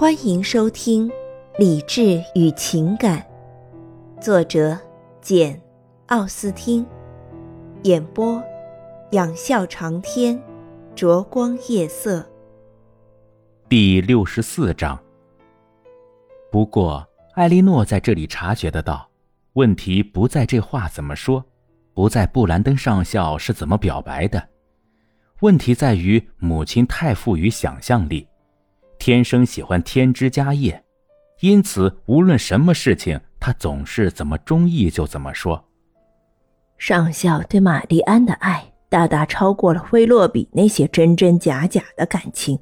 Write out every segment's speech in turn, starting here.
欢迎收听《理智与情感》，作者简·奥斯汀，演播仰笑长天，灼光夜色。第六十四章。不过，艾莉诺在这里察觉得到，问题不在这话怎么说，不在布兰登上校是怎么表白的，问题在于母亲太富于想象力。天生喜欢添枝加叶，因此无论什么事情，他总是怎么中意就怎么说。上校对玛丽安的爱大大超过了威洛比那些真真假假的感情，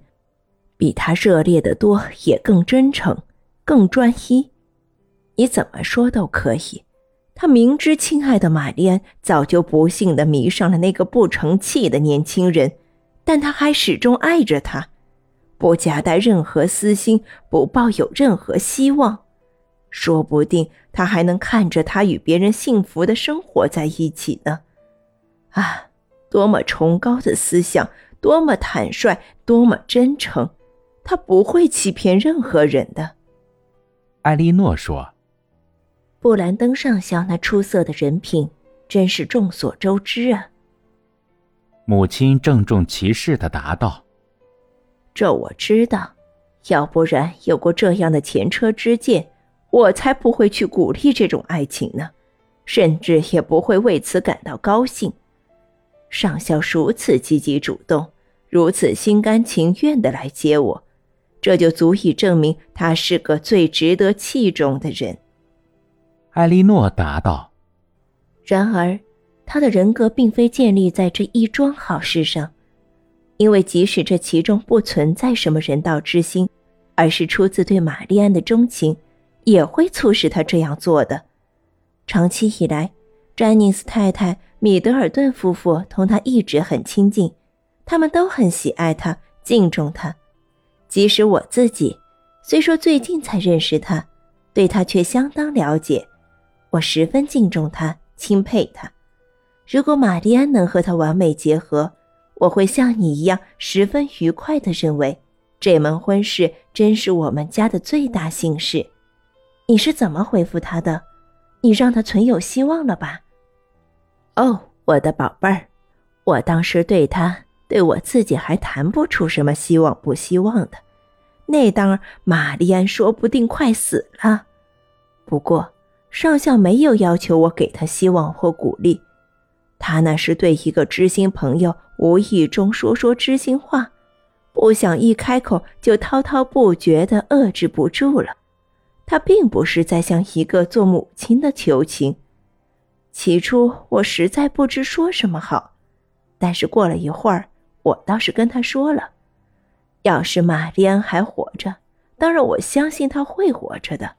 比他热烈的多，也更真诚，更专一。你怎么说都可以。他明知亲爱的玛丽安早就不幸的迷上了那个不成器的年轻人，但他还始终爱着他。不夹带任何私心，不抱有任何希望，说不定他还能看着他与别人幸福的生活在一起呢。啊，多么崇高的思想，多么坦率，多么真诚，他不会欺骗任何人的。艾莉诺说：“布兰登上校那出色的人品，真是众所周知啊。”母亲郑重其事的答道。这我知道，要不然有过这样的前车之鉴，我才不会去鼓励这种爱情呢，甚至也不会为此感到高兴。上校如此积极主动，如此心甘情愿的来接我，这就足以证明他是个最值得器重的人。艾莉诺答道。然而，他的人格并非建立在这一桩好事上。因为即使这其中不存在什么人道之心，而是出自对玛丽安的钟情，也会促使他这样做的。长期以来，詹妮斯太太、米德尔顿夫妇同他一直很亲近，他们都很喜爱他、敬重他。即使我自己，虽说最近才认识他，对他却相当了解。我十分敬重他、钦佩他。如果玛丽安能和他完美结合，我会像你一样十分愉快地认为，这门婚事真是我们家的最大幸事。你是怎么回复他的？你让他存有希望了吧？哦，我的宝贝儿，我当时对他，对我自己还谈不出什么希望不希望的。那当玛丽安说不定快死了。不过上校没有要求我给他希望或鼓励。他那是对一个知心朋友无意中说说知心话，不想一开口就滔滔不绝的遏制不住了。他并不是在向一个做母亲的求情。起初我实在不知说什么好，但是过了一会儿，我倒是跟他说了：要是玛丽安还活着，当然我相信她会活着的。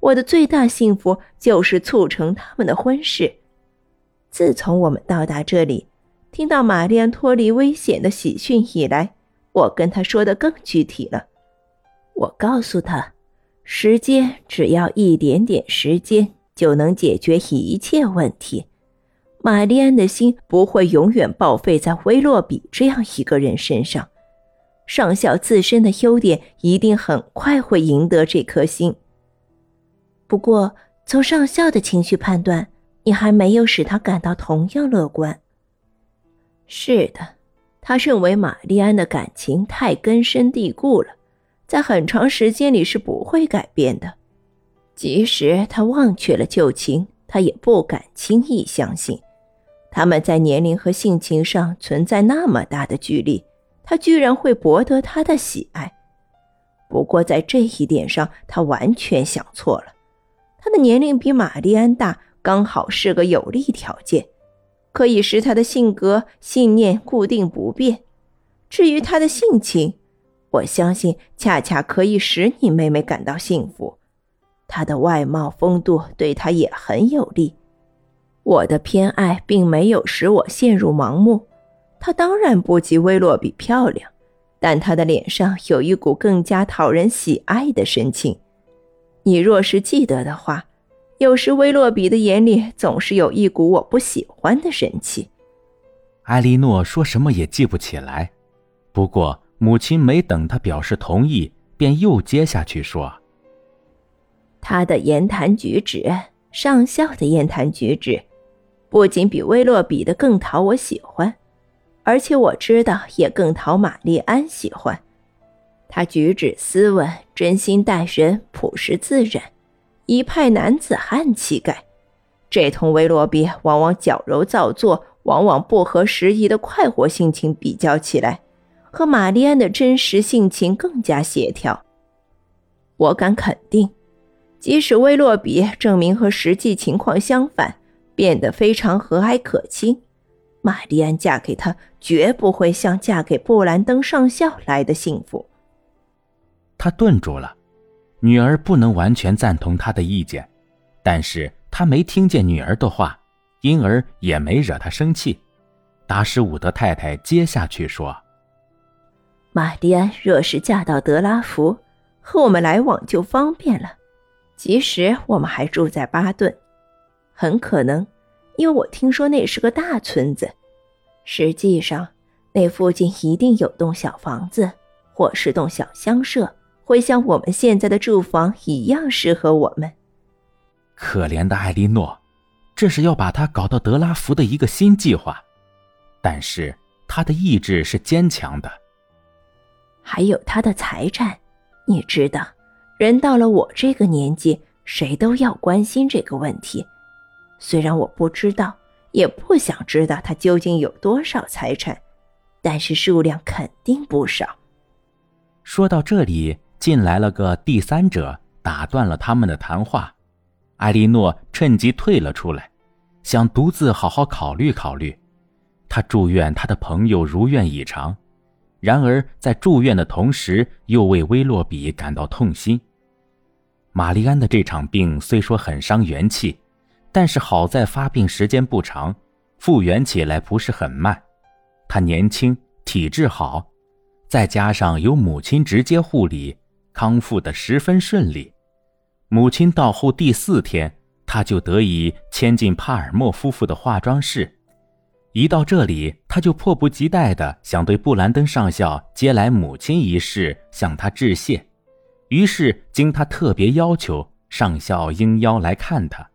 我的最大幸福就是促成他们的婚事。自从我们到达这里，听到玛丽安脱离危险的喜讯以来，我跟他说的更具体了。我告诉他，时间只要一点点时间就能解决一切问题。玛丽安的心不会永远报废在威洛比这样一个人身上，上校自身的优点一定很快会赢得这颗心。不过，从上校的情绪判断。你还没有使他感到同样乐观。是的，他认为玛丽安的感情太根深蒂固了，在很长时间里是不会改变的。即使他忘却了旧情，他也不敢轻易相信，他们在年龄和性情上存在那么大的距离，他居然会博得他的喜爱。不过在这一点上，他完全想错了。他的年龄比玛丽安大。刚好是个有利条件，可以使他的性格信念固定不变。至于他的性情，我相信恰恰可以使你妹妹感到幸福。他的外貌风度对他也很有利。我的偏爱并没有使我陷入盲目。她当然不及威洛比漂亮，但她的脸上有一股更加讨人喜爱的神情。你若是记得的话。有时威洛比的眼里总是有一股我不喜欢的神气。埃莉诺说什么也记不起来，不过母亲没等她表示同意，便又接下去说：“他的言谈举止，上校的言谈举止，不仅比威洛比的更讨我喜欢，而且我知道也更讨玛丽安喜欢。他举止斯文，真心待人，朴实自然，一派男子汉气概。这同威洛比往往矫揉造作、往往不合时宜的快活性情比较起来。”和玛丽安的真实性情更加协调。我敢肯定，即使威洛比证明和实际情况相反，变得非常和蔼可亲，玛丽安嫁给他绝不会像嫁给布兰登上校来的幸福。他顿住了，女儿不能完全赞同他的意见，但是他没听见女儿的话，因而也没惹他生气。达什伍德太太接下去说。玛丽安若是嫁到德拉福，和我们来往就方便了。即使我们还住在巴顿，很可能，因为我听说那是个大村子。实际上，那附近一定有栋小房子，或是栋小乡舍，会像我们现在的住房一样适合我们。可怜的艾莉诺，这是要把她搞到德拉福的一个新计划。但是她的意志是坚强的。还有他的财产，你知道，人到了我这个年纪，谁都要关心这个问题。虽然我不知道，也不想知道他究竟有多少财产，但是数量肯定不少。说到这里，进来了个第三者，打断了他们的谈话。艾莉诺趁机退了出来，想独自好好考虑考虑。他祝愿他的朋友如愿以偿。然而，在住院的同时，又为威洛比感到痛心。玛丽安的这场病虽说很伤元气，但是好在发病时间不长，复原起来不是很慢。她年轻，体质好，再加上有母亲直接护理，康复的十分顺利。母亲到后第四天，他就得以迁进帕尔默夫妇的化妆室。一到这里，他就迫不及待地想对布兰登上校接来母亲一事向他致谢。于是，经他特别要求，上校应邀来看他。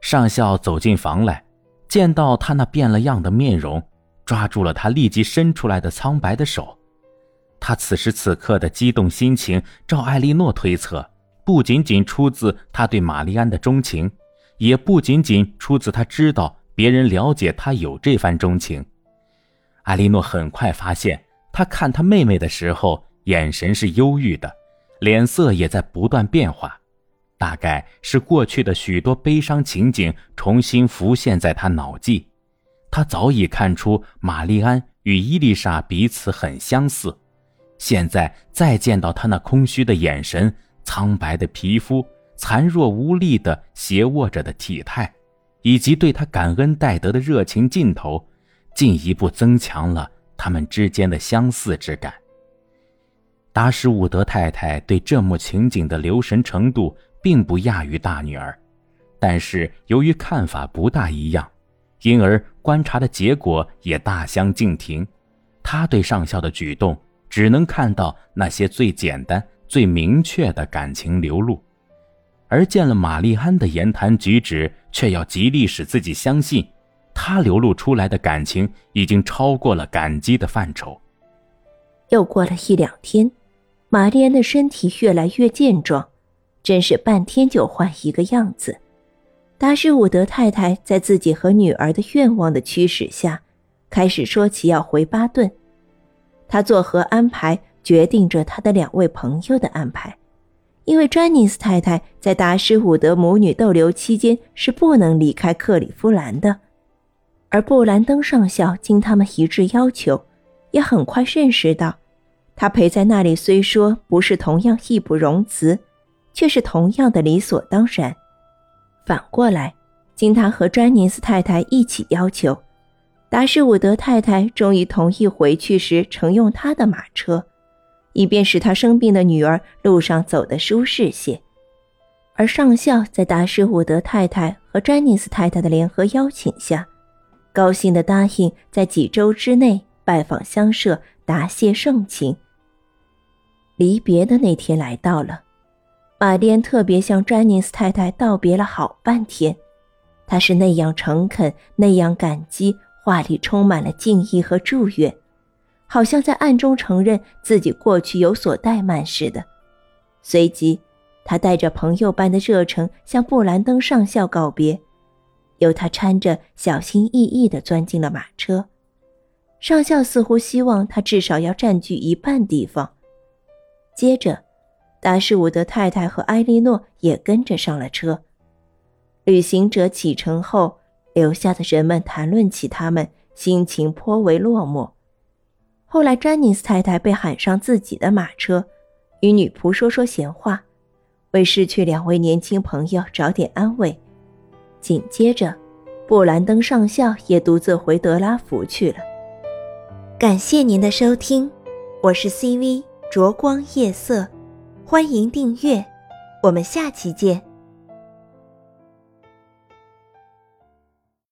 上校走进房来，见到他那变了样的面容，抓住了他立即伸出来的苍白的手。他此时此刻的激动心情，照艾莉诺推测，不仅仅出自他对玛丽安的钟情，也不仅仅出自他知道。别人了解他有这番钟情，艾莉诺很快发现，他看他妹妹的时候，眼神是忧郁的，脸色也在不断变化，大概是过去的许多悲伤情景重新浮现在他脑际。他早已看出玛丽安与伊丽莎彼此很相似，现在再见到他那空虚的眼神、苍白的皮肤、残弱无力的斜卧着的体态。以及对他感恩戴德的热情劲头，进一步增强了他们之间的相似之感。达什伍德太太对这幕情景的留神程度并不亚于大女儿，但是由于看法不大一样，因而观察的结果也大相径庭。她对上校的举动只能看到那些最简单、最明确的感情流露。而见了玛丽安的言谈举止，却要极力使自己相信，她流露出来的感情已经超过了感激的范畴。又过了一两天，玛丽安的身体越来越健壮，真是半天就换一个样子。达什伍德太太在自己和女儿的愿望的驱使下，开始说起要回巴顿。他作何安排，决定着他的两位朋友的安排。因为詹尼斯太太在达什伍德母女逗留期间是不能离开克里夫兰的，而布兰登上校经他们一致要求，也很快认识到，他陪在那里虽说不是同样义不容辞，却是同样的理所当然。反过来，经他和詹尼斯太太一起要求，达什伍德太太终于同意回去时乘用他的马车。以便使他生病的女儿路上走得舒适些，而上校在达什伍德太太和詹妮斯太太的联合邀请下，高兴地答应在几周之内拜访乡舍，答谢盛情。离别的那天来到了，玛丽安特别向詹尼斯太太道别了好半天，她是那样诚恳，那样感激，话里充满了敬意和祝愿，好像在暗中承认自己过去有所怠慢似的。随即，他带着朋友般的热诚向布兰登上校告别，由他搀着，小心翼翼地钻进了马车。上校似乎希望他至少要占据一半地方。接着，达什伍德太太和埃莉诺也跟着上了车。旅行者启程后，留下的人们谈论起他们，心情颇为落寞。后来，詹尼斯太太被喊上自己的马车，与女仆说说闲话，为失去两位年轻朋友找点安慰。紧接着，布兰登上校也独自回德拉福去了。感谢您的收听，我是 CV。灼光夜色，欢迎订阅，我们下期见。